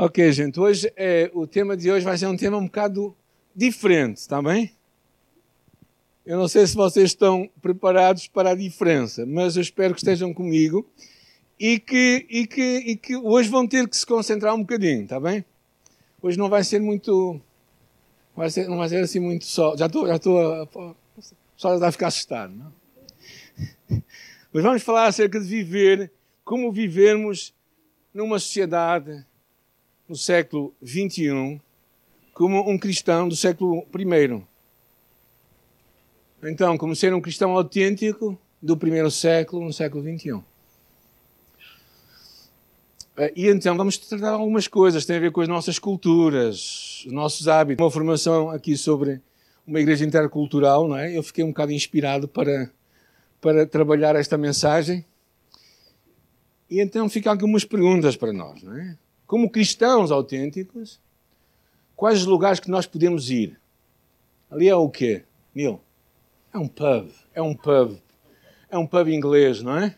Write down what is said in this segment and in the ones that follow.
Ok, gente, hoje é, o tema de hoje vai ser um tema um bocado diferente, está bem? Eu não sei se vocês estão preparados para a diferença, mas eu espero que estejam comigo e que, e que, e que hoje vão ter que se concentrar um bocadinho, está bem? Hoje não vai ser muito. Vai ser, não vai ser assim muito só. Já estou. Já estou só vai ficar assustado, não? Mas vamos falar acerca de viver, como vivermos numa sociedade no século XXI como um cristão do século I. Então, como ser um cristão autêntico do primeiro século, no século XXI. Eh, e então vamos tratar algumas coisas, tem a ver com as nossas culturas, os nossos hábitos. Uma formação aqui sobre uma igreja intercultural, não é? Eu fiquei um bocado inspirado para, para trabalhar esta mensagem. E então ficam algumas perguntas para nós, não é? Como cristãos autênticos, quais os lugares que nós podemos ir? Ali é o quê, Neil? É um pub, é um pub, é um pub inglês, não é?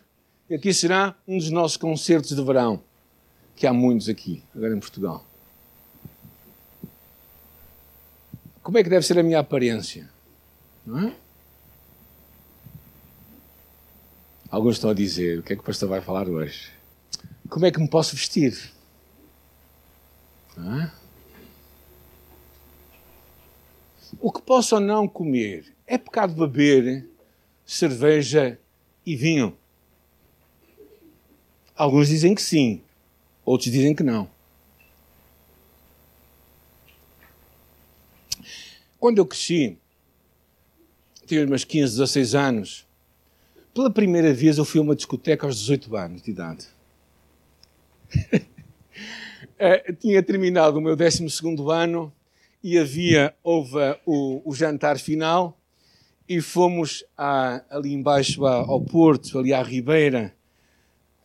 E aqui será um dos nossos concertos de verão, que há muitos aqui, agora em Portugal. Como é que deve ser a minha aparência? Não é? Alguns estão a dizer: o que é que o pastor vai falar hoje? Como é que me posso vestir? O que posso ou não comer? É pecado beber cerveja e vinho? Alguns dizem que sim, outros dizem que não. Quando eu cresci, tinha umas 15, 16 anos, pela primeira vez eu fui a uma discoteca aos 18 anos de idade. Uh, tinha terminado o meu 12 ano e havia, houve o, o jantar final e fomos ali embaixo ao Porto, ali à Ribeira.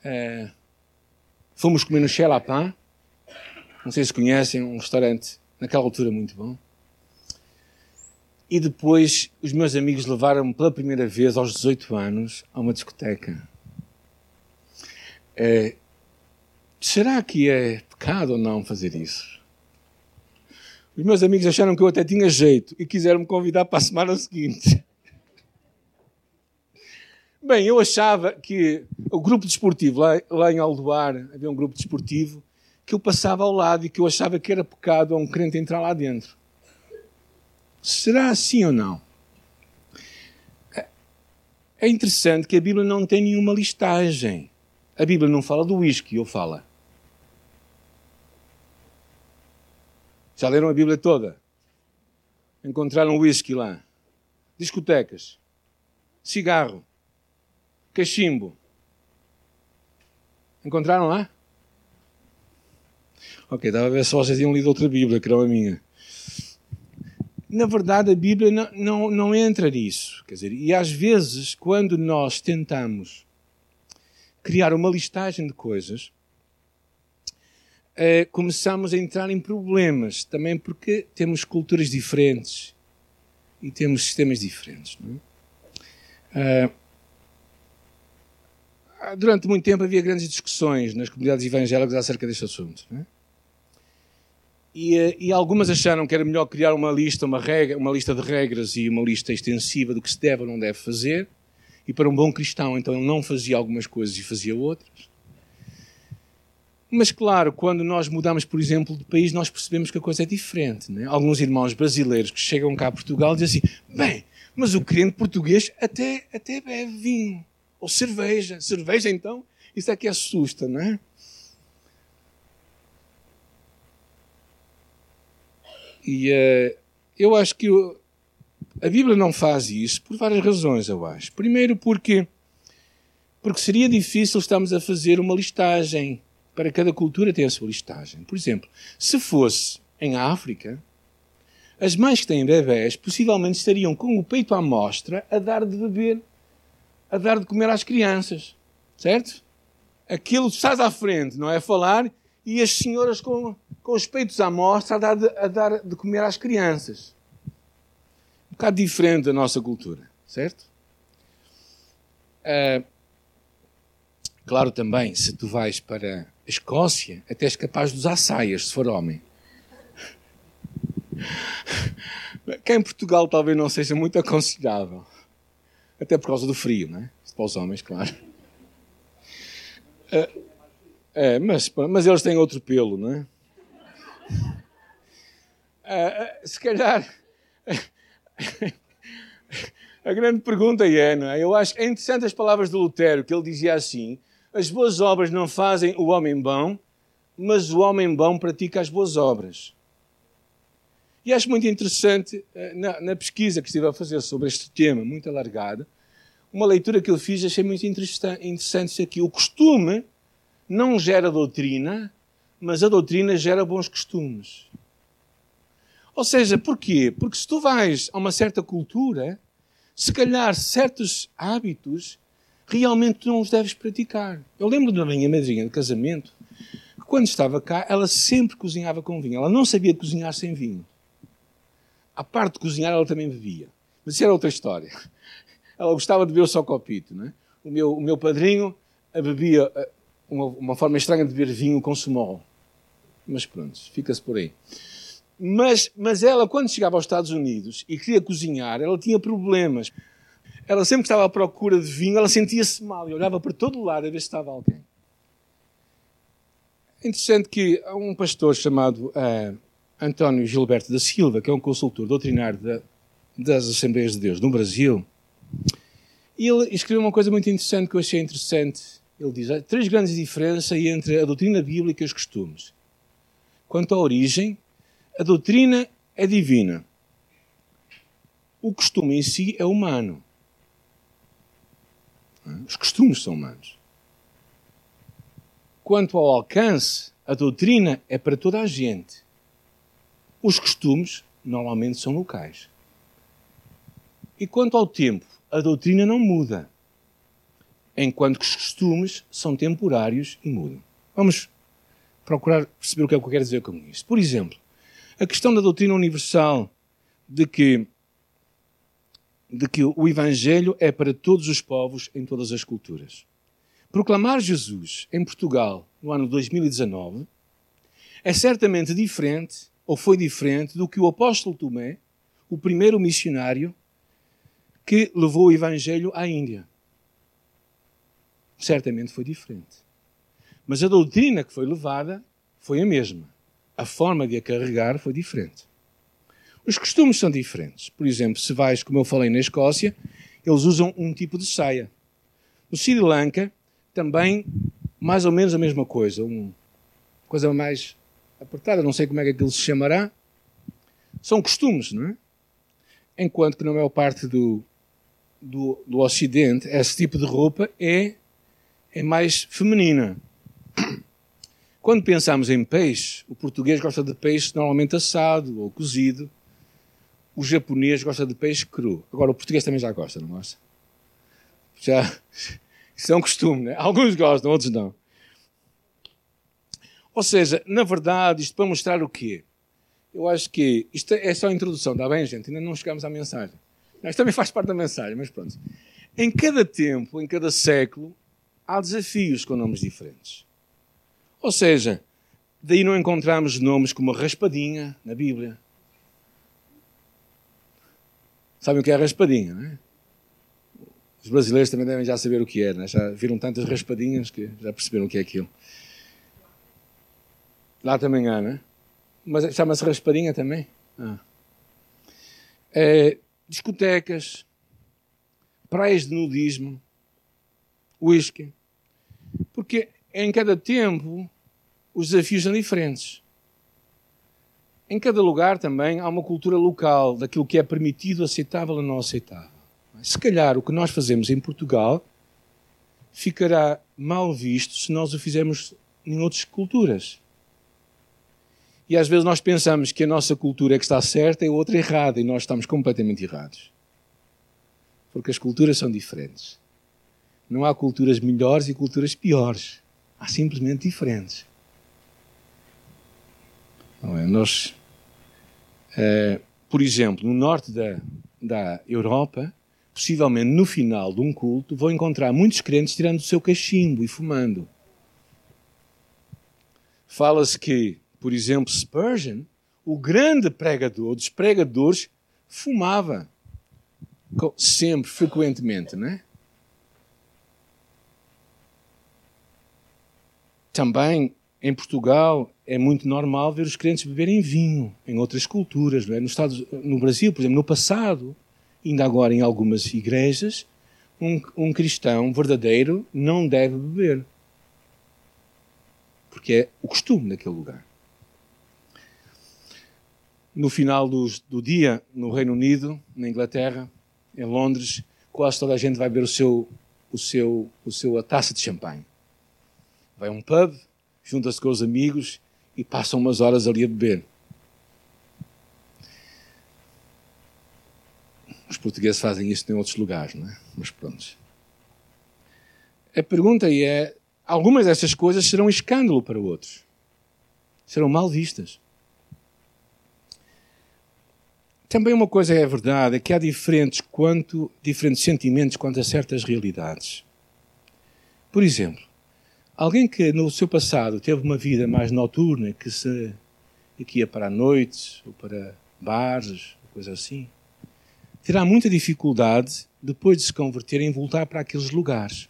Uh, fomos comer no Chelapin. Não sei se conhecem, um restaurante naquela altura muito bom. E depois os meus amigos levaram-me pela primeira vez aos 18 anos a uma discoteca. Será que é pecado ou não fazer isso? Os meus amigos acharam que eu até tinha jeito e quiseram me convidar para a semana seguinte. Bem, eu achava que o grupo desportivo, lá, lá em Aldoar, havia um grupo desportivo, que eu passava ao lado e que eu achava que era pecado a um crente entrar lá dentro. Será assim ou não? É interessante que a Bíblia não tem nenhuma listagem. A Bíblia não fala do whisky, ou fala. Já leram a Bíblia toda? Encontraram whisky lá. Discotecas. Cigarro. Cachimbo. Encontraram lá? Ok, estava a ver se vocês tinham lido outra Bíblia, que era a minha. Na verdade, a Bíblia não, não, não entra nisso. Quer dizer, e às vezes, quando nós tentamos criar uma listagem de coisas, uh, começamos a entrar em problemas, também porque temos culturas diferentes e temos sistemas diferentes. É? Uh, durante muito tempo havia grandes discussões nas comunidades evangélicas acerca deste assunto. É? E, uh, e, algumas acharam que era melhor criar uma lista, uma, regra, uma lista de regras e uma lista extensiva do que se deve ou não deve fazer. E para um bom cristão, então ele não fazia algumas coisas e fazia outras. Mas, claro, quando nós mudamos, por exemplo, de país, nós percebemos que a coisa é diferente. Né? Alguns irmãos brasileiros que chegam cá a Portugal dizem assim: bem, mas o crente português até, até bebe vinho. Ou cerveja. Cerveja, então? Isso é que assusta, não é? E uh, eu acho que eu, a Bíblia não faz isso por várias razões, eu acho. Primeiro, porque, porque seria difícil estarmos a fazer uma listagem para cada cultura tem a sua listagem. Por exemplo, se fosse em África, as mães que têm bebés possivelmente estariam com o peito à mostra a dar de beber, a dar de comer às crianças. Certo? Aquilo estás à frente, não é? Falar e as senhoras com, com os peitos à mostra a dar, de, a dar de comer às crianças. Um bocado diferente da nossa cultura, certo? Uh, claro também, se tu vais para Escócia, até és capaz de usar saias, se for homem. Cá em Portugal talvez não seja muito aconselhável. Até por causa do frio, não é? Para os homens, claro. É, é mas, mas eles têm outro pelo, não é? é, é se calhar. A grande pergunta é, não é? Eu acho é interessante as palavras de Lutero, que ele dizia assim: as boas obras não fazem o homem bom, mas o homem bom pratica as boas obras. E acho muito interessante, eh, na, na, pesquisa que estive a fazer sobre este tema, muito alargado, uma leitura que eu fiz, achei muito interessante isso aqui. O costume não gera doutrina, mas a doutrina gera bons costumes. Ou seja, porquê? Porque se tu vais a uma certa cultura, se calhar certos hábitos realmente não os deves praticar. Eu lembro da minha madrinha de casamento, que quando estava cá, ela sempre cozinhava com vinho. Ela não sabia cozinhar sem vinho à parte de cozinhar, ela também bebia. Mas isso era outra história. Ela gostava de beber só copito. Não é? o, meu, o meu padrinho bebia uma, uma forma estranha de beber vinho com sumol. Mas pronto, fica-se por aí. Mas, mas ela, quando chegava aos Estados Unidos e queria cozinhar, ela tinha problemas. Ela sempre estava à procura de vinho, ela sentia-se mal e olhava para todo lado a ver se estava alguém. É interessante que há um pastor chamado uh, António Gilberto da Silva, que é um consultor doutrinário da, das Assembleias de Deus no Brasil, e ele escreveu uma coisa muito interessante que eu achei interessante. Ele diz: há três grandes diferenças entre a doutrina bíblica e os costumes. Quanto à origem, a doutrina é divina. O costume em si é humano. Os costumes são humanos. Quanto ao alcance, a doutrina é para toda a gente. Os costumes normalmente são locais. E quanto ao tempo, a doutrina não muda, enquanto que os costumes são temporários e mudam. Vamos procurar perceber o que é que eu quero dizer com isto. Por exemplo, a questão da doutrina universal de que, de que o Evangelho é para todos os povos em todas as culturas. Proclamar Jesus em Portugal no ano 2019 é certamente diferente ou foi diferente do que o apóstolo Tomé, o primeiro missionário que levou o evangelho à Índia. Certamente foi diferente. Mas a doutrina que foi levada foi a mesma. A forma de a carregar foi diferente. Os costumes são diferentes. Por exemplo, se vais, como eu falei na Escócia, eles usam um tipo de saia. No Sri Lanka, também mais ou menos a mesma coisa. Uma coisa mais apertada, não sei como é que aquilo se chamará, são costumes, não é? Enquanto que na maior parte do, do, do Ocidente, esse tipo de roupa é, é mais feminina. Quando pensamos em peixe, o português gosta de peixe normalmente assado ou cozido. O japonês gosta de peixe cru. Agora, o português também já gosta, não gosta? Já, isso é um costume, né? Alguns gostam, outros não. Ou seja, na verdade, isto para mostrar o quê? Eu acho que isto é só a introdução, está bem, gente? Ainda não chegamos à mensagem. Isto também faz parte da mensagem, mas pronto. Em cada tempo, em cada século, há desafios com nomes diferentes. Ou seja, daí não encontramos nomes como raspadinha na Bíblia. Sabem o que é raspadinha, não é? Os brasileiros também devem já saber o que é, né? já viram tantas raspadinhas que já perceberam o que é aquilo. Lá também há, né? Mas chama-se raspadinha também? Ah. É, discotecas, praias de nudismo, whisky. Porque em cada tempo os desafios são diferentes. Em cada lugar também há uma cultura local daquilo que é permitido, aceitável ou não aceitável. Se calhar o que nós fazemos em Portugal ficará mal visto se nós o fizermos em outras culturas. E às vezes nós pensamos que a nossa cultura é que está certa e a outra errada, e nós estamos completamente errados. Porque as culturas são diferentes. Não há culturas melhores e culturas piores. Há simplesmente diferentes. É? Nós, é, por exemplo, no norte da, da Europa, possivelmente no final de um culto, vão encontrar muitos crentes tirando o seu cachimbo e fumando. Fala-se que, por exemplo, Spurgeon, o grande pregador dos pregadores, fumava. Sempre, frequentemente, né? Também em Portugal é muito normal ver os crentes beberem vinho em outras culturas. Não é? no, no Brasil, por exemplo, no passado, ainda agora em algumas igrejas, um, um cristão verdadeiro não deve beber. Porque é o costume daquele lugar. No final do, do dia, no Reino Unido, na Inglaterra, em Londres, quase toda a gente vai beber o seu, o seu, o seu a taça de champanhe. Vai a um pub, junta-se com os amigos e passam umas horas ali a beber. Os portugueses fazem isso em outros lugares, não é? Mas pronto. A pergunta é: algumas dessas coisas serão escândalo para outros. Serão mal vistas. Também uma coisa é verdade, é que há diferentes, quanto, diferentes sentimentos quanto a certas realidades. Por exemplo, alguém que no seu passado teve uma vida mais noturna, que, se, que ia para a noite, ou para bares, coisa assim, terá muita dificuldade, depois de se converter, em voltar para aqueles lugares.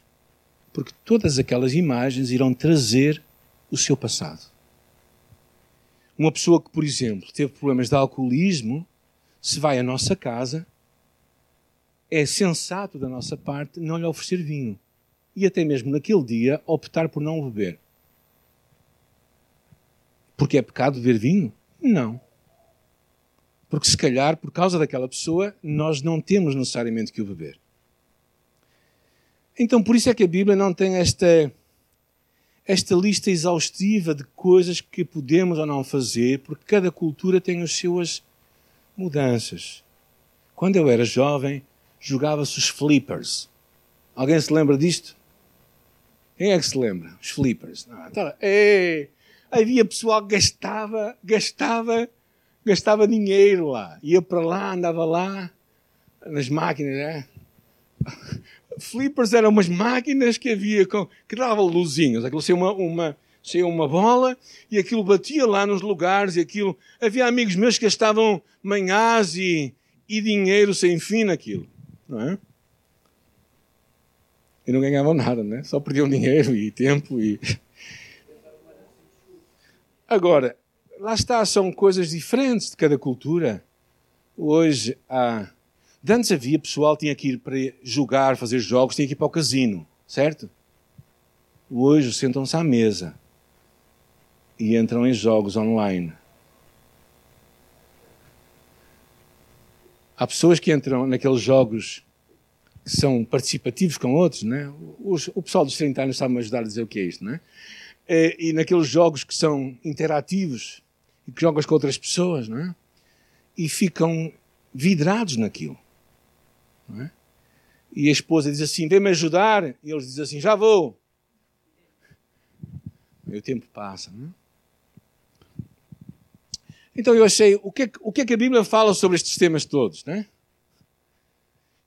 Porque todas aquelas imagens irão trazer o seu passado. Uma pessoa que, por exemplo, teve problemas de alcoolismo, se vai à nossa casa, é sensato da nossa parte não lhe oferecer vinho. E até mesmo naquele dia optar por não beber. Porque é pecado beber vinho? Não. Porque se calhar, por causa daquela pessoa, nós não temos necessariamente que o beber. Então, por isso é que a Bíblia não tem esta, esta lista exaustiva de coisas que podemos ou não fazer, porque cada cultura tem as suas mudanças. Quando eu era jovem, jogava-se os flippers. Alguém se lembra disto? Quem é que se lembra? Os flippers. Não, então, é, havia pessoal que gastava, gastava gastava dinheiro lá. Ia para lá, andava lá, nas máquinas, né? Flippers eram umas máquinas que havia com, que davam luzinhas. Aquilo saía uma, uma, uma bola e aquilo batia lá nos lugares e aquilo. Havia amigos meus que gastavam manhãs e, e dinheiro sem fim naquilo. Não é? E não ganhavam nada, né? Só perdiam dinheiro e tempo e. Agora, lá está, são coisas diferentes de cada cultura. Hoje há. Antes havia pessoal tinha que ir para jogar, fazer jogos, tinha que ir para o casino, certo? Hoje sentam-se à mesa e entram em jogos online. Há pessoas que entram naqueles jogos que são participativos com outros, né? o pessoal dos 30 anos sabe-me ajudar a dizer o que é isto, né? E naqueles jogos que são interativos, e que jogas com outras pessoas, não é? E ficam vidrados naquilo. É? E a esposa diz assim: vem-me ajudar. E eles dizem assim: já vou. E o tempo passa. Não é? Então eu achei: o que, é, o que é que a Bíblia fala sobre estes temas todos? Não é?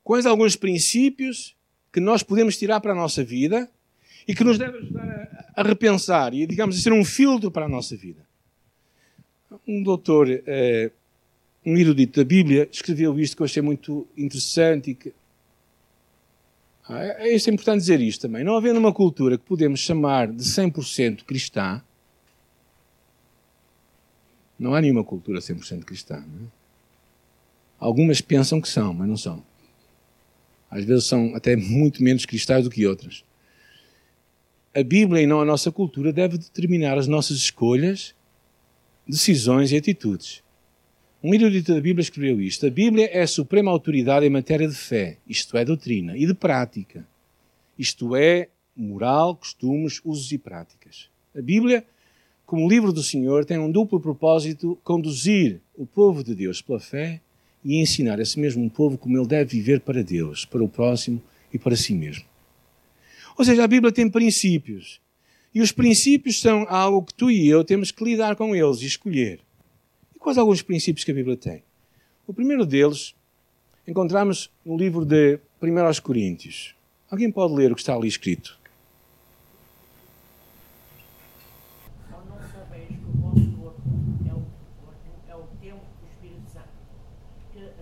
Quais alguns princípios que nós podemos tirar para a nossa vida e que nos devem ajudar a, repensar e, digamos, a ser um filtro para a nossa vida? Um doutor, eh, um erudito da Bíblia, escreveu isto que eu achei muito interessante e que. Ah, é, é, é importante dizer isto também. Não havendo uma cultura que podemos chamar de 100% cristã, não há nenhuma cultura 100% cristã. É? Algumas pensam que são, mas não são. Às vezes são até muito menos cristãs do que outras. A Bíblia e não a nossa cultura deve determinar as nossas escolhas decisões e atitudes. Um erudito da Bíblia escreveu isto: A Bíblia é a suprema autoridade em matéria de fé, isto é, doutrina, e de prática, isto é, moral, costumes, usos e práticas. A Bíblia, como livro do Senhor, tem um duplo propósito: conduzir o povo de Deus pela fé e ensinar esse mesmo povo como ele deve viver para Deus, para o próximo e para si mesmo. Ou seja, a Bíblia tem princípios e os princípios são algo que tu e eu temos que lidar com eles e escolher. E quais alguns princípios que a Bíblia tem? O primeiro deles encontramos no livro de 1 Coríntios. Alguém pode ler o que está ali escrito?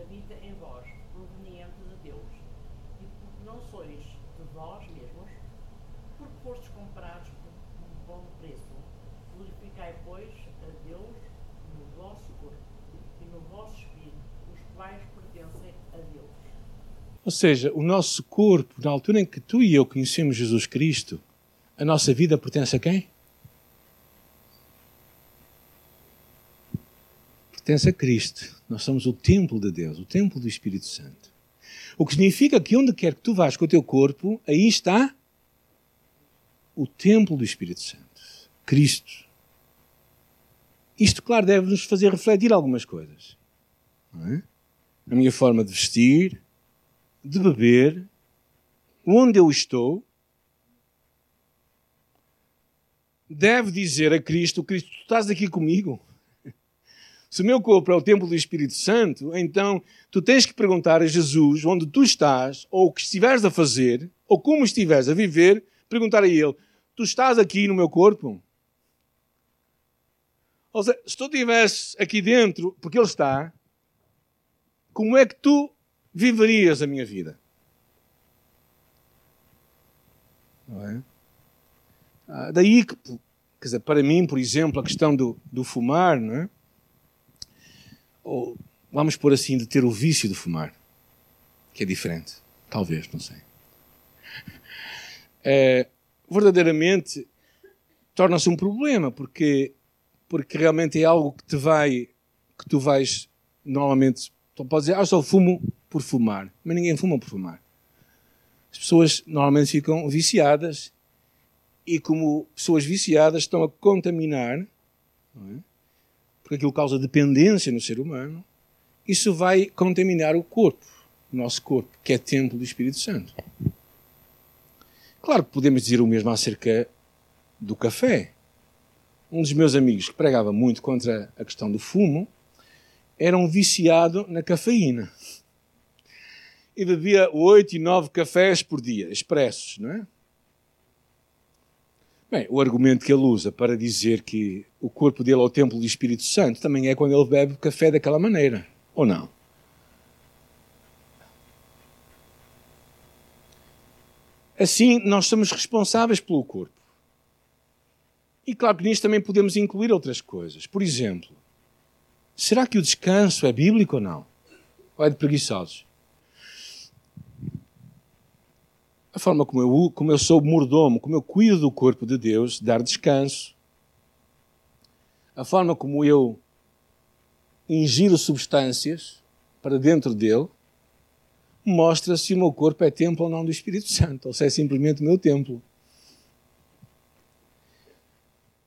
habita em vós, proveniente de Deus, e porque não sois de vós mesmos, porque fostes comprados por um bom preço. Glorificai, pois, a Deus no vosso corpo e no vosso espírito, os quais pertencem a Deus. Ou seja, o nosso corpo, na altura em que tu e eu conhecemos Jesus Cristo, a nossa vida pertence a quem? Pertence a Cristo. Nós somos o templo de Deus, o templo do Espírito Santo. O que significa que onde quer que tu vás com o teu corpo, aí está o templo do Espírito Santo, Cristo. Isto, claro, deve nos fazer refletir algumas coisas. É? A minha forma de vestir, de beber, onde eu estou, deve dizer a Cristo: Cristo, tu estás aqui comigo. Se o meu corpo é o templo do Espírito Santo, então tu tens que perguntar a Jesus onde tu estás, ou o que estiveres a fazer, ou como estiveres a viver, perguntar a Ele: Tu estás aqui no meu corpo? Ou seja, se tu estivesse aqui dentro, porque Ele está, como é que tu viverias a minha vida? Não é? Ah, daí que, quer dizer, para mim, por exemplo, a questão do, do fumar, não é? Ou, vamos pôr assim, de ter o vício de fumar, que é diferente. Talvez, não sei. É, verdadeiramente torna-se um problema, porque, porque realmente é algo que te vai, que tu vais, normalmente, tu podes dizer, ah, só fumo por fumar, mas ninguém fuma por fumar. As pessoas normalmente ficam viciadas e como pessoas viciadas estão a contaminar, é? porque aquilo causa dependência no ser humano, isso vai contaminar o corpo, o nosso corpo, que é templo do Espírito Santo. Claro que podemos dizer o mesmo acerca do café. Um dos meus amigos que pregava muito contra a questão do fumo era um viciado na cafeína. E bebia oito e nove cafés por dia, expressos, não é? Bem, o argumento que ele usa para dizer que o corpo dele é o templo do Espírito Santo também é quando ele bebe café daquela maneira, ou não? Assim, nós somos responsáveis pelo corpo. E claro que nisto também podemos incluir outras coisas. Por exemplo, será que o descanso é bíblico ou não? Ou é de preguiçosos? A forma como eu, como eu sou mordomo, como eu cuido do corpo de Deus, dar descanso, a forma como eu ingiro substâncias para dentro dele, mostra se o meu corpo é templo ou não do Espírito Santo, ou se é simplesmente o meu templo.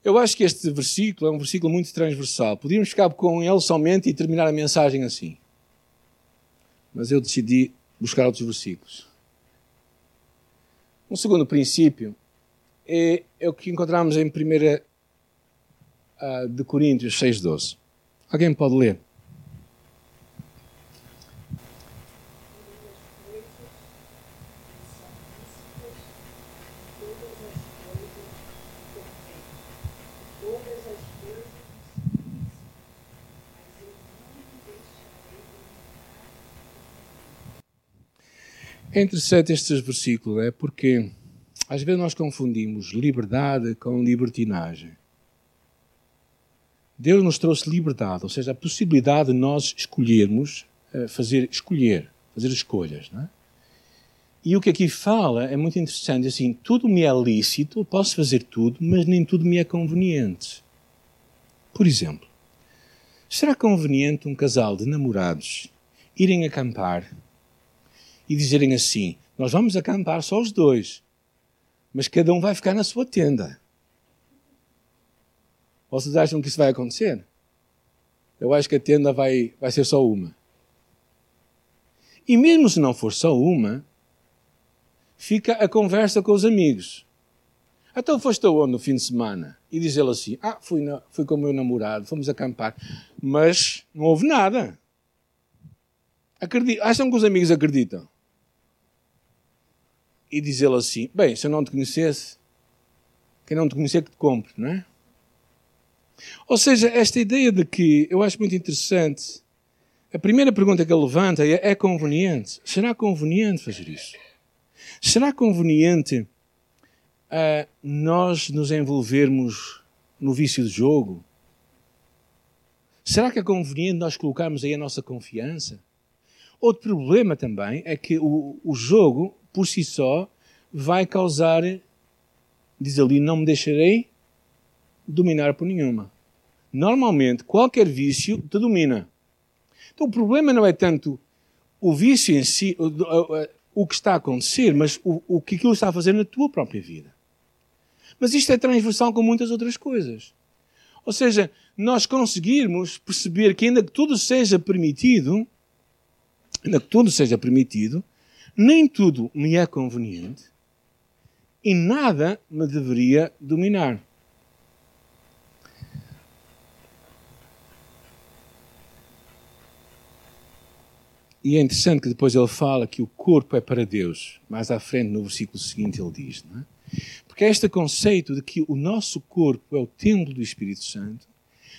Eu acho que este versículo é um versículo muito transversal. Podíamos ficar com ele somente e terminar a mensagem assim. Mas eu decidi buscar outros versículos. Um segundo princípio é, é o que encontramos em 1 uh, ah, de Coríntios 6,12. Alguém pode ler? É interessante estes versículos, é porque às vezes nós confundimos liberdade com libertinagem. Deus nos trouxe liberdade, ou seja, a possibilidade de nós escolhermos, eh, fazer escolher, fazer escolhas, não é? E o que aqui fala é muito interessante, assim, tudo me é lícito, posso fazer tudo, mas nem tudo me é conveniente. Por exemplo, será conveniente um casal de namorados irem acampar e dizerem assim: Nós vamos acampar só os dois, mas cada um vai ficar na sua tenda. Vocês acham que isso vai acontecer? Eu acho que a tenda vai, vai ser só uma. E mesmo se não for só uma, fica a conversa com os amigos. Então foste aonde no fim de semana? E diz ele assim: Ah, fui, na, fui com o meu namorado, fomos acampar. Mas não houve nada. Acredito, acham que os amigos acreditam? E dizer assim: Bem, se eu não te conhecesse, quem não te conhecer que te compre, não é? Ou seja, esta ideia de que eu acho muito interessante A primeira pergunta que ele levanta é: é conveniente? Será conveniente fazer isso? Será conveniente uh, nós nos envolvermos no vício de jogo? Será que é conveniente nós colocarmos aí a nossa confiança? Outro problema também é que o, o jogo, por si só, vai causar, diz ali, não me deixarei dominar por nenhuma. Normalmente, qualquer vício te domina. Então, o problema não é tanto o vício em si, o, que está a acontecer, mas o, o que aquilo está a fazer na tua própria vida. Mas isto é transversal com muitas outras coisas. Ou seja, nós conseguirmos perceber que ainda que tudo seja permitido, ainda que tudo seja permitido, nem tudo me é conveniente e nada me deveria dominar. E é interessante que depois ele fala que o corpo é para Deus. Mais à frente, no versículo seguinte, ele diz, não é? Porque este conceito de que o nosso corpo é o templo do Espírito Santo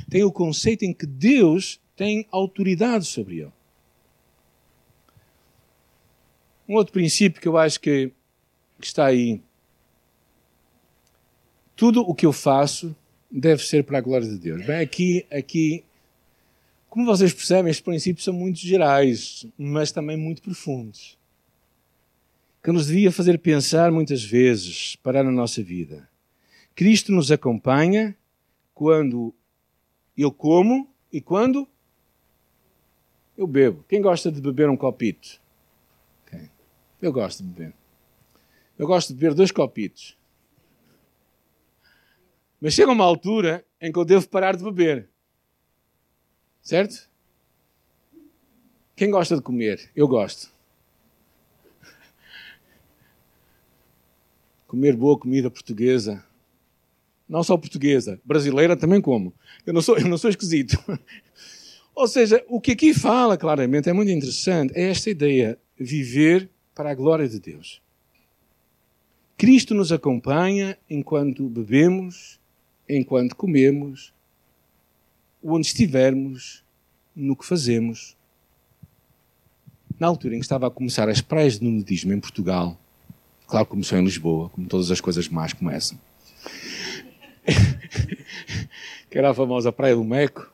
tem o conceito em que Deus tem autoridade sobre ele. Um outro princípio que eu acho que, que está aí. Tudo o que eu faço deve ser para a glória de Deus. Bem, aqui, aqui, como vocês percebem, estes princípios são muito gerais, mas também muito profundos. Que nos devia fazer pensar muitas vezes, parar na nossa vida. Cristo nos acompanha quando eu como e quando eu bebo. Quem gosta de beber um copito? Eu gosto de beber. Eu gosto de beber dois copitos. Mas chega uma altura em que eu devo parar de beber. Certo? Quem gosta de comer? Eu gosto. Comer boa comida portuguesa. Não só portuguesa, brasileira também como. Eu não sou, eu não sou esquisito. Ou seja, o que aqui fala claramente é muito interessante, é esta ideia, viver para a glória de Deus. Cristo nos acompanha enquanto bebemos, enquanto comemos, onde estivermos, no que fazemos. Na altura em que estava a começar as praias de nudismo em Portugal, claro começou em Lisboa, como todas as coisas más começam, que era a famosa Praia do Meco,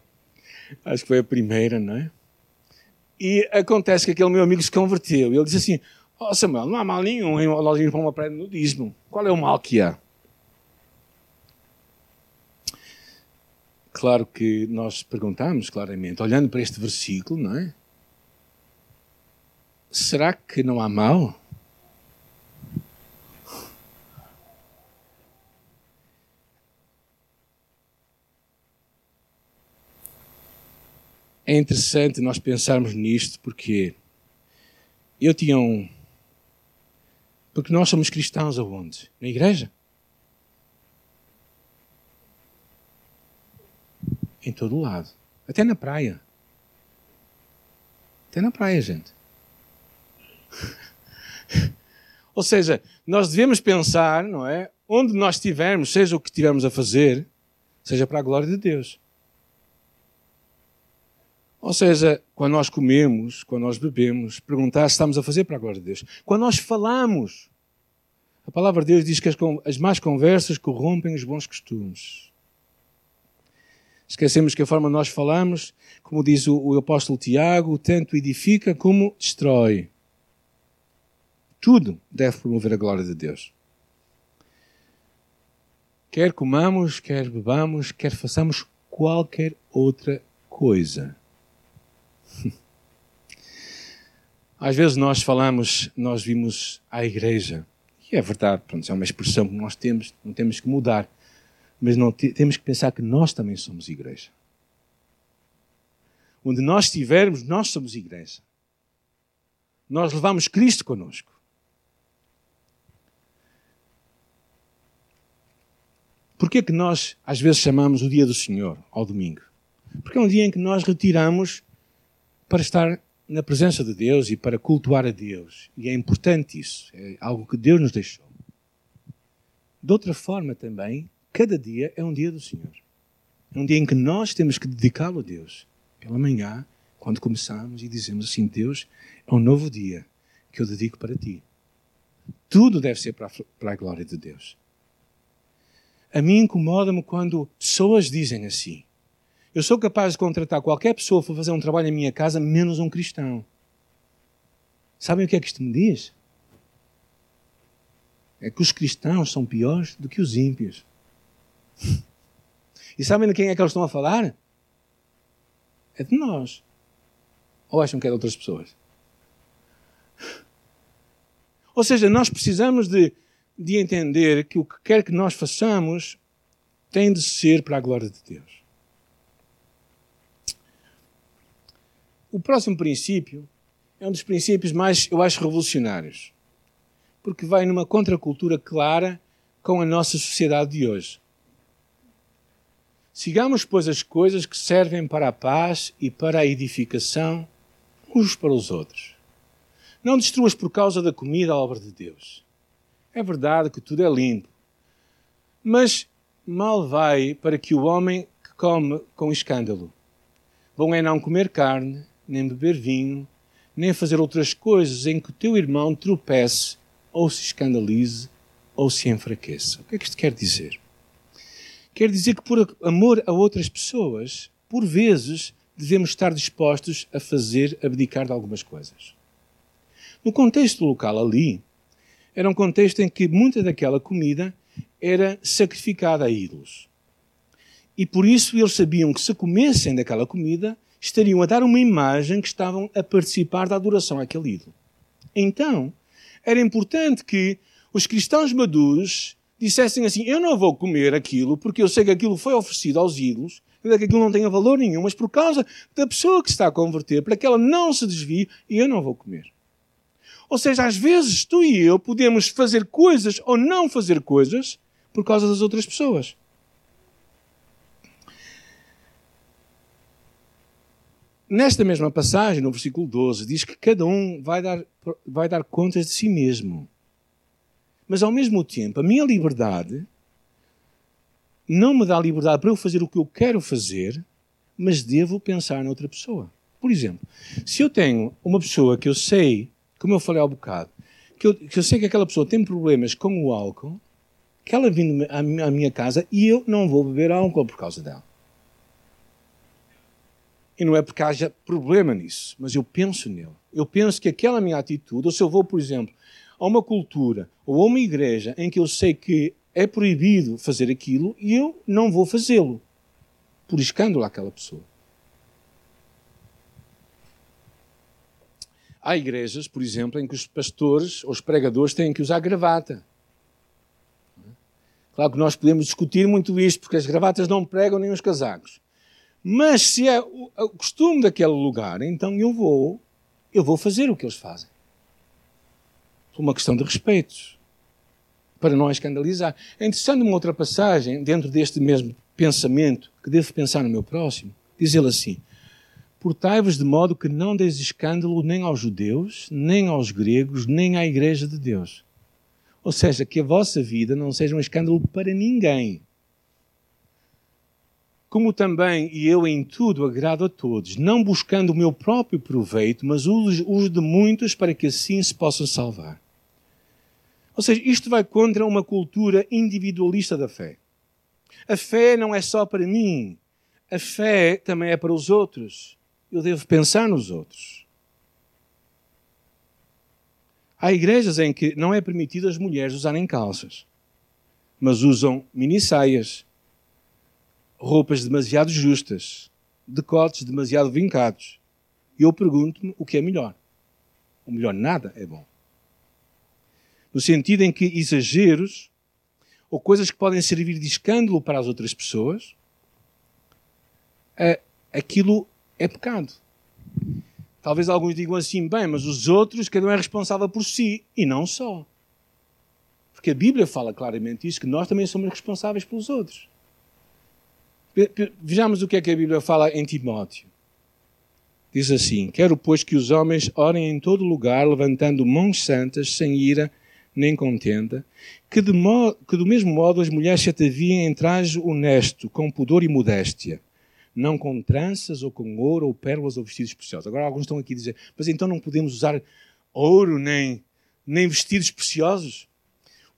acho que foi a primeira, não é? E acontece que aquele meu amigo se converteu. Ele disse assim: Ó oh, Samuel, não há mal nenhum em nós irmos para uma praia de nudismo. Qual é o mal que há? Claro que nós perguntamos claramente, olhando para este versículo, não é? Será que não há mal? É interessante nós pensarmos nisto porque eu tinha um, porque nós somos cristãos aonde? Na igreja? Em todo lado. Até na praia. Até na praia, gente. Ou seja, nós devemos pensar, não é? Onde nós estivermos, seja o que estivermos a fazer, seja para a glória de Deus. Ou seja, quando nós comemos, quando nós bebemos, perguntar se estamos a fazer para a glória de Deus. Quando nós falamos, a palavra de Deus diz que as, as más conversas corrompem os bons costumes. Esquecemos que a forma nós falamos, como diz o, o apóstolo Tiago, tanto edifica como destrói. Tudo deve promover a glória de Deus. Quer comamos, quer bebamos, quer façamos qualquer outra coisa Às vezes nós falamos, nós vimos a igreja, e é verdade, pronto, é uma expressão que nós temos, não temos que mudar, mas não temos que pensar que nós também somos igreja. Onde nós estivermos, nós somos igreja. Nós levamos Cristo conosco. Porquê que nós às vezes chamamos o dia do Senhor, ao domingo? Porque é um dia em que nós retiramos para estar na presença de Deus e para cultuar a Deus. E é importante isso. É algo que Deus nos deixou. De outra forma também, cada dia é um dia do Senhor. É um dia em que nós temos que dedicá-lo a Deus. Pela manhã, Quando começamos e dizemos assim: Deus, é um novo dia que eu dedico para ti. Tudo deve ser para a, para a glória de Deus. A mim incomoda-me quando pessoas dizem assim. Eu sou capaz de contratar qualquer pessoa para fazer um trabalho na minha casa, menos um cristão. Sabem o que é que isto me diz? É que os cristãos são piores do que os ímpios. E sabem de quem é que eles estão a falar? É de nós. Ou acham que é de outras pessoas? Ou seja, nós precisamos de, de entender que o que quer que nós façamos tem de ser para a glória de Deus. O próximo princípio é um dos princípios mais, eu acho, revolucionários. Porque vai numa contracultura clara com a nossa sociedade de hoje. Sigamos, pois, as coisas que servem para a paz e para a edificação uns para os outros. Não destruas por causa da comida a obra de Deus. É verdade que tudo é limpo, mas mal vai para que o homem que come com escândalo. Bom é não comer carne, nem beber vinho, nem fazer outras coisas em que o teu irmão tropece ou se escandalize ou se enfraqueça. O que é que isto quer dizer? Quer dizer que por amor a outras pessoas, por vezes, devemos estar dispostos a fazer abdicar de algumas coisas. No contexto local ali, era um contexto em que muita daquela comida era sacrificada a ídolos. E por isso eles sabiam que se comessem daquela comida, estariam a dar uma imagem que estavam a participar da adoração àquele ídolo. Então, era importante que os cristãos maduros dissessem assim: Eu não vou comer aquilo porque eu sei que aquilo foi oferecido aos ídolos, que aquilo não tenha valor nenhum, mas por causa da pessoa que se está a converter, para que ela não se desvie, eu não vou comer. Ou seja, às vezes tu e eu podemos fazer coisas ou não fazer coisas por causa das outras pessoas. Nesta mesma passagem, no versículo 12, diz que cada um vai dar, vai dar contas de si mesmo. Mas ao mesmo tempo, a minha liberdade não me dá liberdade para eu fazer o que eu quero fazer, mas devo pensar noutra pessoa. Por exemplo, se eu tenho uma pessoa que eu sei como eu falei há bocado, que eu, que eu sei que aquela pessoa tem problemas com o álcool, que ela vindo à minha casa e eu não vou beber álcool por causa dela. E não é porque haja problema nisso, mas eu penso nele. Eu penso que aquela minha atitude, ou se eu vou, por exemplo, a uma cultura ou a uma igreja em que eu sei que é proibido fazer aquilo e eu não vou fazê-lo por escândalo àquela pessoa. Há igrejas, por exemplo, em que os pastores ou os pregadores têm que usar gravata. Claro que nós podemos discutir muito isto, porque as gravatas não pregam nem os casacos. Mas se é o, costume daquele lugar, então eu vou, eu vou fazer o que eles fazem. Por uma questão de respeito. Para não escandalizar. É interessante uma outra passagem, dentro deste mesmo pensamento, que devo pensar no meu próximo, diz ele assim: Portai-vos de modo que não deis escândalo nem aos judeus, nem aos gregos, nem à igreja de Deus. Ou seja, que a vossa vida não seja um escândalo para ninguém. Como também eu em tudo agrado a todos, não buscando o meu próprio proveito, mas os de muitos para que assim se possam salvar. Ou seja, isto vai contra uma cultura individualista da fé. A fé não é só para mim, a fé também é para os outros eu devo pensar nos outros. Há igrejas em que não é permitido as mulheres usarem calças, mas usam mini saias, roupas demasiado justas, decotes demasiado vincados. E eu pergunto-me o que é melhor. O melhor nada é bom. No sentido em que exageros ou coisas que podem servir de escândalo para as outras pessoas, é, aquilo é pecado. Talvez alguns digam assim, bem, mas os outros, cada um é responsável por si. E não só. Porque a Bíblia fala claramente isso, que nós também somos responsáveis pelos outros. Vejamos o que é que a Bíblia fala em Timóteo. Diz assim: Quero, pois, que os homens orem em todo lugar, levantando mãos santas, sem ira nem contenda, que, que do mesmo modo as mulheres se ataviem em traje honesto, com pudor e modéstia não com tranças ou com ouro ou pérolas ou vestidos preciosos. Agora alguns estão aqui a dizer, mas então não podemos usar ouro nem, nem vestidos preciosos?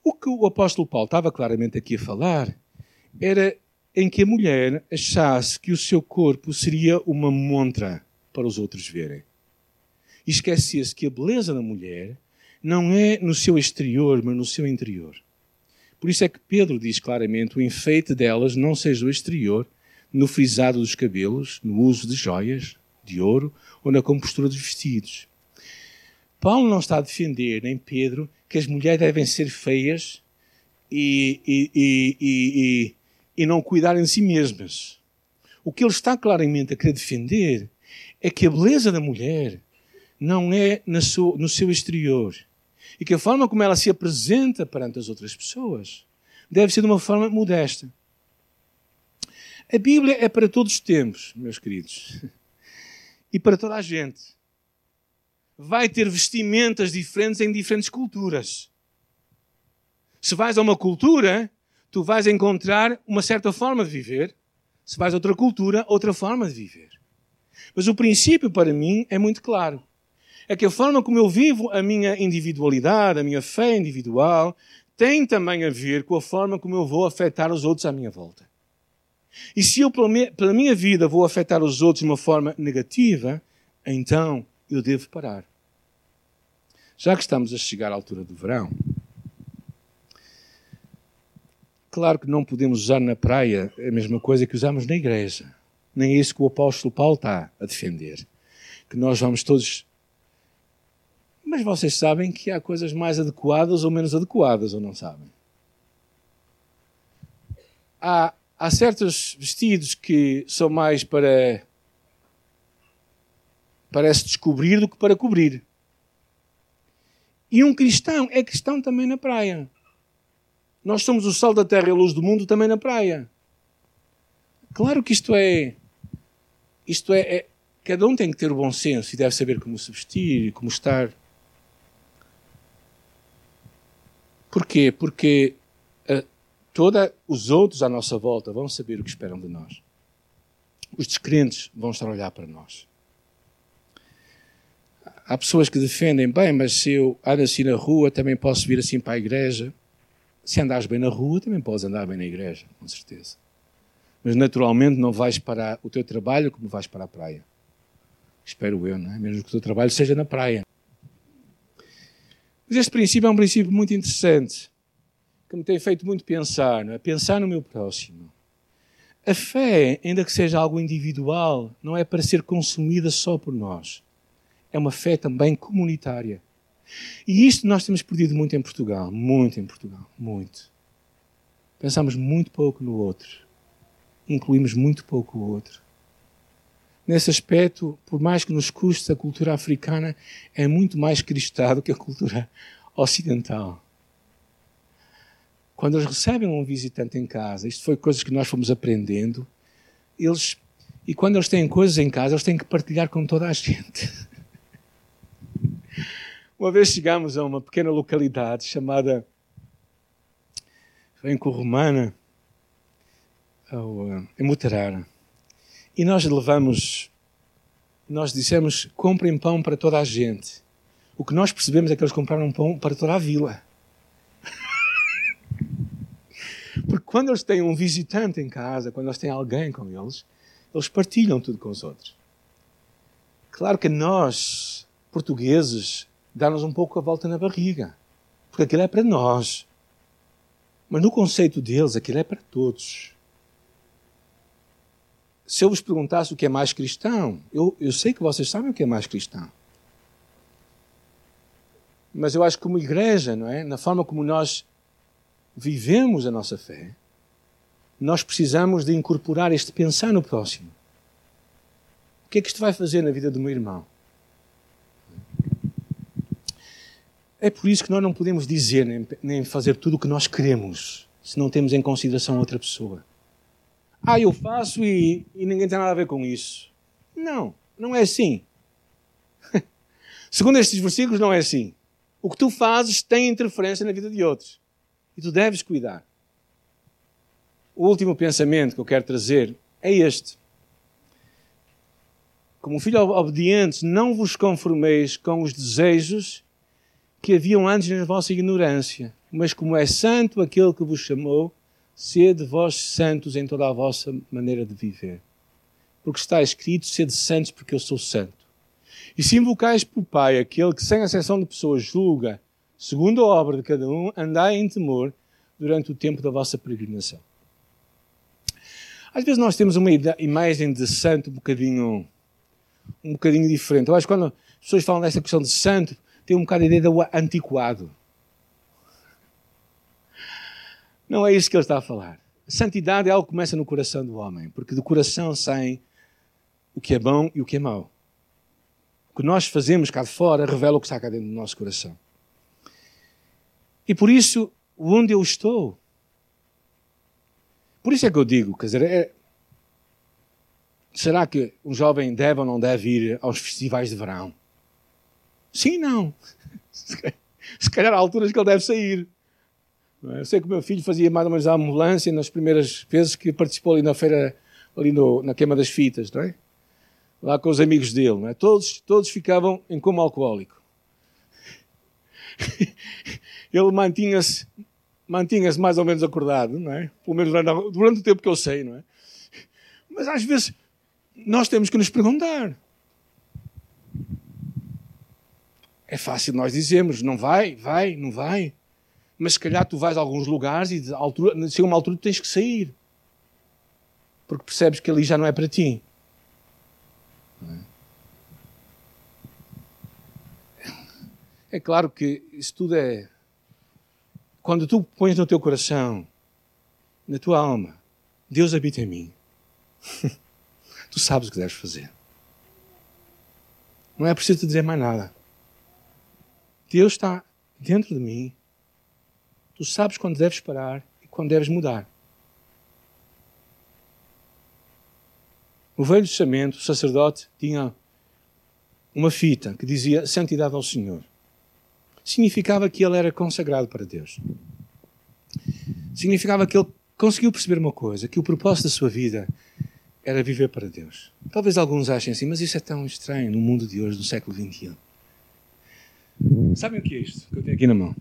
O que o apóstolo Paulo estava claramente aqui a falar era em que a mulher achasse que o seu corpo seria uma montra para os outros verem. E esquecesse que a beleza da mulher não é no seu exterior, mas no seu interior. Por isso é que Pedro diz claramente: o enfeite delas não seja o exterior, no frisado dos cabelos, no uso de joias, de ouro ou na compostura dos vestidos. Paulo não está a defender, nem Pedro, que as mulheres devem ser feias e, e, e, e, não cuidarem de si mesmas. O que ele está claramente a querer defender é que a beleza da mulher não é no seu exterior. E que a forma como ela se apresenta perante as outras pessoas deve ser de uma forma modesta. A Bíblia é para todos os tempos, meus queridos. E para toda a gente. Vai ter vestimentas diferentes em diferentes culturas. Se vais a uma cultura, tu vais encontrar uma certa forma de viver. Se vais a outra cultura, outra forma de viver. Mas o princípio para mim é muito claro. É que a forma como eu vivo a minha individualidade, a minha fé individual, tem também a ver com a forma como eu vou afetar os outros à minha volta. E se eu, pela minha vida, vou afetar os outros de uma forma negativa, então eu devo parar. Já que estamos a chegar à altura do verão, claro que não podemos usar na praia a mesma coisa que usamos na igreja. Nem é isso que o apóstolo Paulo está a defender. Que nós vamos todos. Mas vocês sabem que há coisas mais adequadas ou menos adequadas, ou não sabem? Há há certos vestidos que são mais para se descobrir do que para cobrir. E um cristão é cristão também na praia. Nós somos o sal da terra e a luz do mundo também na praia. Claro que isto é. Isto é, é cada um tem que ter o bom senso e deve saber como se vestir e como estar. Porquê? Porque todos os outros à nossa volta vão saber o que esperam de nós. Os descrentes vão estar a olhar para nós. Há pessoas que defendem, bem, mas se eu ando assim na rua, também posso vir assim para a igreja. Se andares bem na rua, também podes andar bem na igreja, com certeza. Mas naturalmente não vais para o teu trabalho como vais para a praia. Espero eu, não é? Mesmo que o teu trabalho seja na praia. Mas este princípio é um princípio muito interessante que me tem feito muito pensar, não é? pensar no meu próximo. A fé, ainda que seja algo individual, não é para ser consumida só por nós. É uma fé também comunitária. E isto nós temos perdido muito em Portugal, muito em Portugal, muito. Pensamos muito pouco no outro. Incluímos muito pouco o outro. Nesse aspecto, por mais que nos custe, a cultura africana é muito mais cristã do que a cultura ocidental. Quando eles recebem um visitante em casa, isto foi coisas que nós fomos aprendendo, eles e quando eles têm coisas em casa, eles têm que partilhar com toda a gente. Uma vez chegámos a uma pequena localidade chamada em Corromana, em Mutarara. E nós levamos, nós dissemos, comprem pão para toda a gente. O que nós percebemos é que eles compraram pão para toda a vila. Porque quando eles têm um visitante em casa, quando eles têm alguém com eles, eles partilham tudo com os outros. Claro que nós, portugueses, dá-nos um pouco a volta na barriga. Porque aquilo é para nós. Mas no conceito deles, aquilo é para todos. Se eu vos perguntasse o que é mais cristão, eu, eu sei que vocês sabem o que é mais cristão. Mas eu acho que como igreja, não é? Na forma como nós vivemos a nossa fé, nós precisamos de incorporar este pensar no próximo. O que é que isto vai fazer na vida do meu irmão? É por isso que nós não podemos dizer nem, fazer tudo o que nós queremos se não temos em consideração outra pessoa. Ah, eu faço e, e ninguém tem nada a ver com isso. Não, não é assim. Segundo estes versículos, não é assim. O que tu fazes tem interferência na vida de outros. E tu deves cuidar. O último pensamento que eu quero trazer é este. como filhos obedientes, não vos conformeis com os desejos que haviam antes na vossa ignorância, mas como é santo aquele que vos chamou, sede vós santos em toda a vossa maneira de viver. Porque está escrito, sede santos porque eu sou santo. E se invocais por Pai aquele que sem exceção de pessoas julga, segundo a obra de cada um, andai em temor durante o tempo da vossa peregrinação. Às vezes nós temos uma imagem de santo um bocadinho, um bocadinho diferente. Eu acho que quando as pessoas falam desta questão de santo, tem um bocado a ideia do antiquado. Não é isso que ele está a falar. A santidade é algo que começa no coração do homem, porque do coração saem o que é bom e o que é mau. O que nós fazemos cá de fora revela o que está cá dentro do nosso coração. E por isso, onde eu estou, por isso é que eu digo, quer dizer, é, será que um jovem deve ou não deve ir aos festivais de verão? Sim, não. Se calhar há alturas que ele deve sair. Eu sei que o meu filho fazia mais ou menos a ambulância nas primeiras vezes que participou ali na feira, ali no, na queima das fitas, não é? Lá com os amigos dele, não é? Todos, todos ficavam em coma alcoólico. Ele mantinha-se mantinha-se mais ou menos acordado, não é? Pelo menos durante o tempo que eu sei, não é? Mas às vezes nós temos que nos perguntar. É fácil nós dizermos, não vai, vai, não vai. Mas se calhar tu vais a alguns lugares e altura, chega uma altura tu tens que sair. Porque percebes que ali já não é para ti. É? claro que isso tudo é quando tu pões no teu coração, na tua alma, Deus habita em mim, tu sabes o que deves fazer. Não é preciso te dizer mais nada. Deus está dentro de mim. Tu sabes quando deves parar e quando deves mudar. O Velho Testamento, o sacerdote, tinha uma fita que dizia Santidade ao Senhor significava que ele era consagrado para Deus. Significava que ele conseguiu perceber uma coisa, que o propósito da sua vida era viver para Deus. Talvez alguns achem assim, mas isso é tão estranho no mundo de hoje, no século XXI. Sabem o que é isto que eu tenho aqui na mão?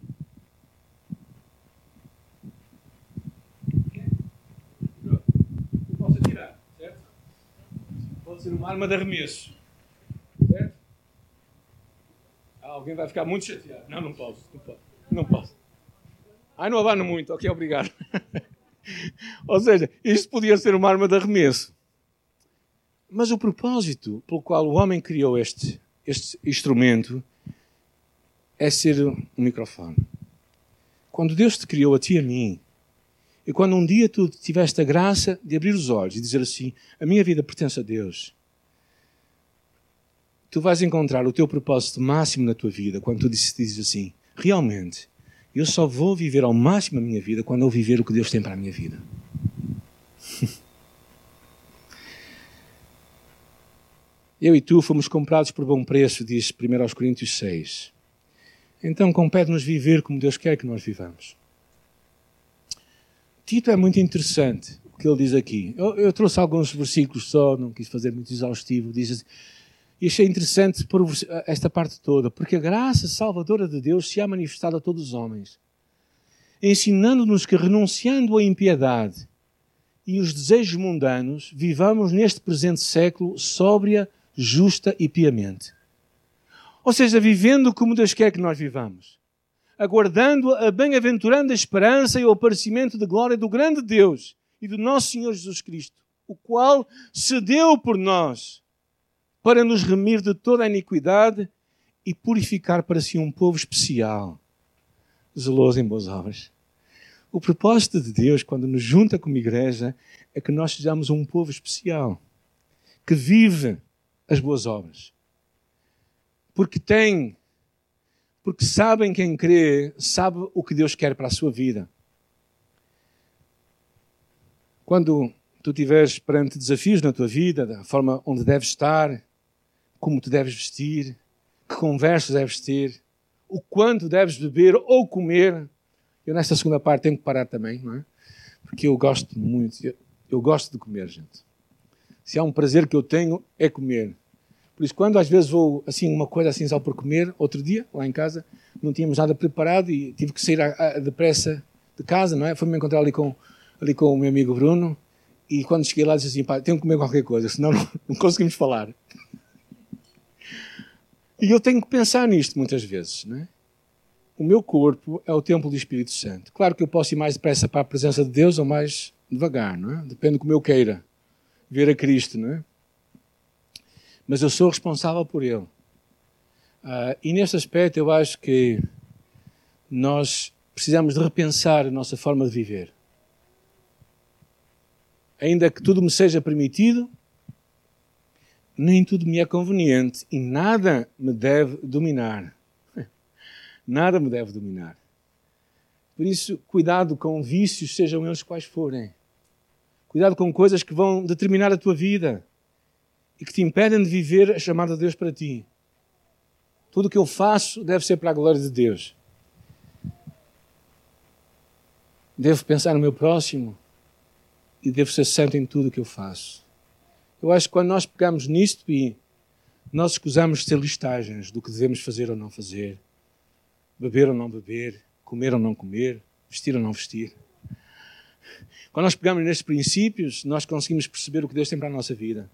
posso atirar, certo? Pode ser uma arma de arremesso. alguém vai ficar muito chateado. Não, não posso, não posso. Não posso. Ai, não abano muito. Ok, obrigado. Ou seja, isto podia ser uma arma de arremesso. Mas o propósito pelo qual o homem criou este, este instrumento é ser um microfone. Quando Deus te criou a ti e a mim, e quando um dia tu tiveste a graça de abrir os olhos e dizer assim: A minha vida pertence a Deus, tu vais encontrar o teu propósito máximo na tua vida quando tu dizes assim: realmente, eu só vou viver ao máximo a minha vida quando eu viver o que Deus tem para a minha vida. eu e tu fomos comprados por bom preço, diz 1 Coríntios 6. Então compete-nos viver como Deus quer que nós vivamos. Tito é muito interessante o que ele diz aqui. Eu, eu trouxe alguns versículos só, não quis fazer muito exaustivo. Diz assim, e achei interessante esta parte toda, porque a graça salvadora de Deus se há manifestado a todos os homens, ensinando-nos que, renunciando à impiedade e os desejos mundanos, vivamos neste presente século sóbria, justa e piamente. Ou seja, vivendo como Deus quer que nós vivamos, aguardando a bem-aventuranda esperança e o aparecimento de glória do grande Deus e do nosso Senhor Jesus Cristo, o qual se deu por nós para nos remir de toda a iniquidade e purificar para si um povo especial, zeloso em boas obras. O propósito de Deus, quando nos junta como igreja, é que nós sejamos um povo especial, que vive as boas obras. Porque tem, porque sabem quem crê, sabe o que Deus quer para a sua vida. Quando tu estiveres perante desafios na tua vida, da forma onde deves estar, como te deves vestir, que conversas deves ter, o quanto deves beber ou comer. Eu nesta segunda parte tenho que parar também, não é? Porque eu gosto muito, eu, eu gosto de comer, gente. Se há um prazer que eu tenho é comer. Por isso, quando às vezes vou assim, uma coisa assim só por comer, outro dia, lá em casa, não tínhamos nada preparado e tive que sair depressa de casa, não é? Fui-me encontrar ali com, ali com o meu amigo Bruno e quando cheguei lá disse assim, pá, tenho que comer qualquer coisa, senão não, não conseguimos falar. E eu tenho que pensar nisto muitas vezes, não é? O meu corpo é o templo do Espírito Santo. Claro que eu posso ir mais depressa para a presença de Deus ou mais devagar, não é? Depende como eu queira ver a Cristo, não é? Mas eu sou responsável por Ele. Uh, e nesse aspecto eu acho que nós precisamos de repensar a nossa forma de viver. Ainda que tudo me seja permitido, nem tudo me é conveniente e nada me deve dominar. Nada me deve dominar. Por isso, cuidado com vícios, sejam eles quais forem. Cuidado com coisas que vão determinar a tua vida e que te impedem de viver a chamada de Deus para ti. Tudo o que eu faço deve ser para a glória de Deus. Devo pensar no meu próximo e devo ser santo em tudo o que eu faço. Eu acho que quando nós pegamos nisto e nós escusamos de ter listagens do que devemos fazer ou não fazer, beber ou não beber, comer ou não comer, vestir ou não vestir. Quando nós pegamos nestes princípios, nós conseguimos perceber o que Deus tem para a nossa vida.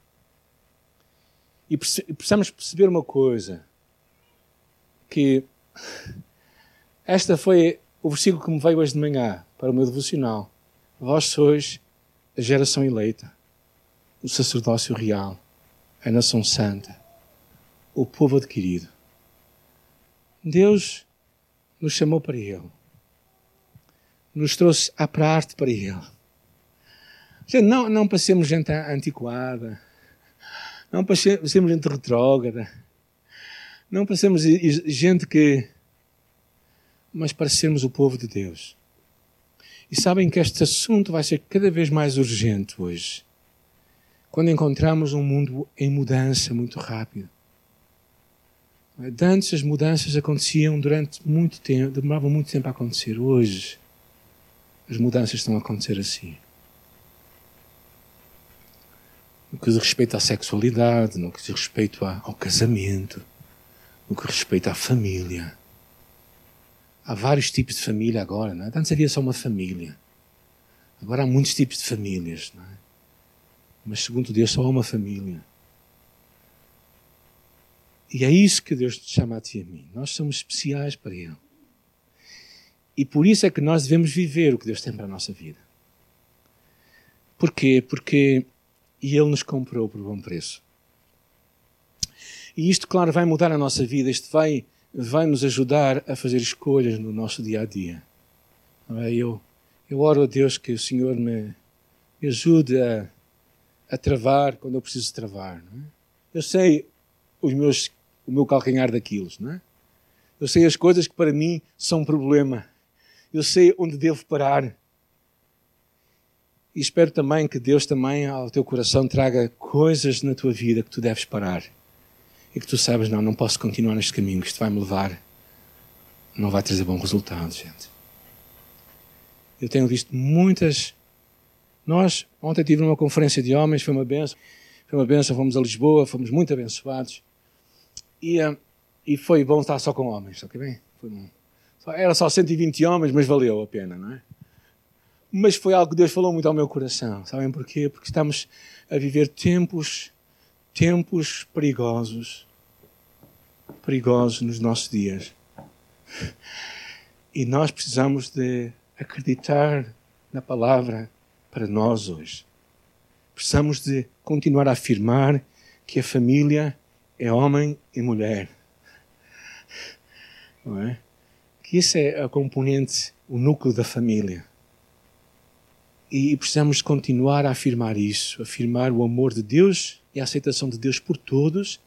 E precisamos perceber uma coisa: que esta foi o versículo que me veio hoje de manhã para o meu devocional. Vós sois a geração eleita, o sacerdócio real, a nação santa, o povo adquirido. Deus nos chamou para Ele, nos trouxe a arte para Ele. Não, não passemos gente antiquada, não passemos gente retrógrada, não passemos gente que. Mas para sermos o povo de Deus. E sabem que este assunto vai ser cada vez mais urgente hoje. Quando encontramos um mundo em mudança muito rápido. Antes as mudanças aconteciam durante muito tempo, demoravam muito tempo a acontecer. Hoje as mudanças estão a acontecer assim. No que diz respeito à sexualidade, no que diz respeito ao casamento, no que respeita à família. Há vários tipos de família agora, não é? Antes havia só uma família. Agora há muitos tipos de famílias, não é? Mas segundo Deus só há uma família. E é isso que Deus te chama a ti e a mim. Nós somos especiais para Ele. E por isso é que nós devemos viver o que Deus tem para a nossa vida. Porquê? Porque Ele nos comprou por bom preço. E isto, claro, vai mudar a nossa vida, isto vai, vai nos ajudar a fazer escolhas no nosso dia a dia. É? Eu, eu oro a Deus que o Senhor me, me ajude a, a travar quando eu preciso travar. É? Eu sei os meus, o meu calcanhar daquilo, não é? Eu sei as coisas que para mim são um problema. Eu sei onde devo parar. E espero também que Deus também ao teu coração traga coisas na tua vida que tu deves parar e que tu sabes, não, não posso continuar neste caminho, isto vai me levar, não vai trazer bom resultado, gente. Eu tenho visto muitas. Nós, ontem tive uma conferência de homens, foi uma benção. Foi uma benção, fomos a Lisboa, fomos muito abençoados. E, uh, e foi bom estar só com homens, ok bem? Foi bom. Era só 120 homens, mas valeu a pena, não é? Mas foi algo que Deus falou muito ao meu coração. Sabem porquê? Porque estamos a viver tempos tempos perigosos, perigosos nos nossos dias. E nós precisamos de acreditar na palavra para nós hoje. Precisamos de continuar a afirmar que a família é homem e mulher. Não é? Que isso é a componente, o núcleo da família. E precisamos continuar a afirmar isso, afirmar o amor de Deus e a aceitação de Deus por todos,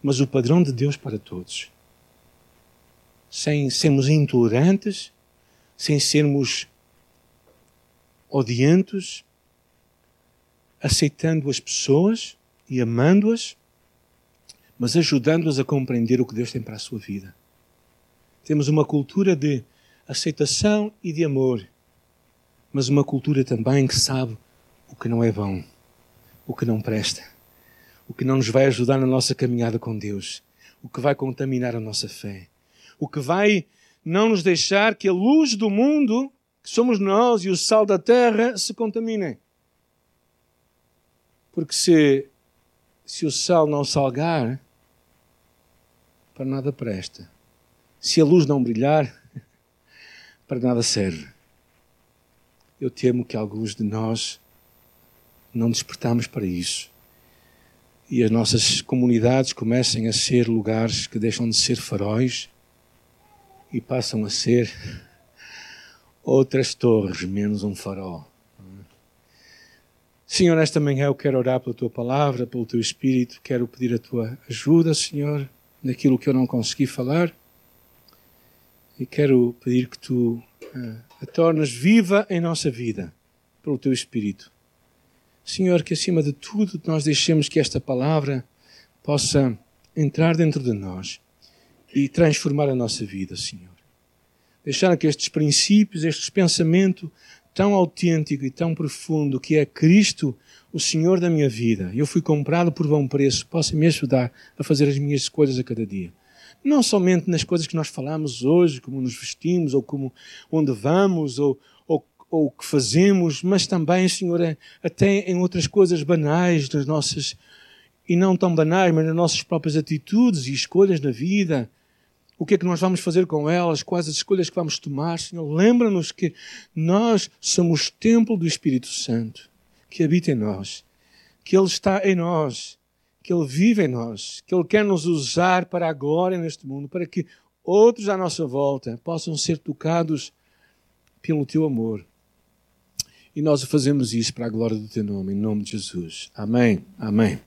mas o padrão de Deus para todos. Sem sermos intolerantes, sem sermos odiantes, aceitando as pessoas e amando-as, mas ajudando-as a compreender o que Deus tem para a sua vida. Temos uma cultura de aceitação e de amor, mas uma cultura também que sabe o que não é bom, o que não presta o que não nos vai ajudar na nossa caminhada com Deus, o que vai contaminar a nossa fé, o que vai não nos deixar que a luz do mundo, que somos nós e o sal da terra, se contaminem. Porque se, se o sal não salgar, para nada presta. Se a luz não brilhar, para nada serve. Eu temo que alguns de nós não despertamos para isso. E as nossas comunidades comecem a ser lugares que deixam de ser faróis e passam a ser outras torres, menos um farol. Senhor, nesta manhã eu quero orar pela tua palavra, pelo teu espírito, quero pedir a tua ajuda, Senhor, naquilo que eu não consegui falar. E quero pedir que tu uh, a tornes viva em nossa vida, pelo teu espírito. Senhor, que acima de tudo nós deixemos que esta palavra possa entrar dentro de nós e transformar a nossa vida, Senhor. Deixar que estes princípios, este pensamento tão autêntico e tão profundo que é Cristo, o Senhor da minha vida, eu fui comprado por bom preço, possa me ajudar a fazer as minhas escolhas a cada dia. Não somente nas coisas que nós falamos hoje, como nos vestimos, ou como onde vamos, ou, ou, ou o que fazemos, mas também, Senhor, é, até em outras coisas banais das nossas, e não tão banais, mas nas nossas próprias atitudes e escolhas na vida, o que é que nós vamos fazer com elas, quais as escolhas que vamos tomar, Senhor. Lembra-nos que nós somos templo do Espírito Santo, que habita em nós, que Ele está em nós, que Ele vive em nós, que Ele quer nos usar para a glória neste mundo, para que outros à nossa volta possam ser tocados pelo Teu amor. E nós fazemos isso para a glória do Teu nome, em nome de Jesus. Amém. Amém.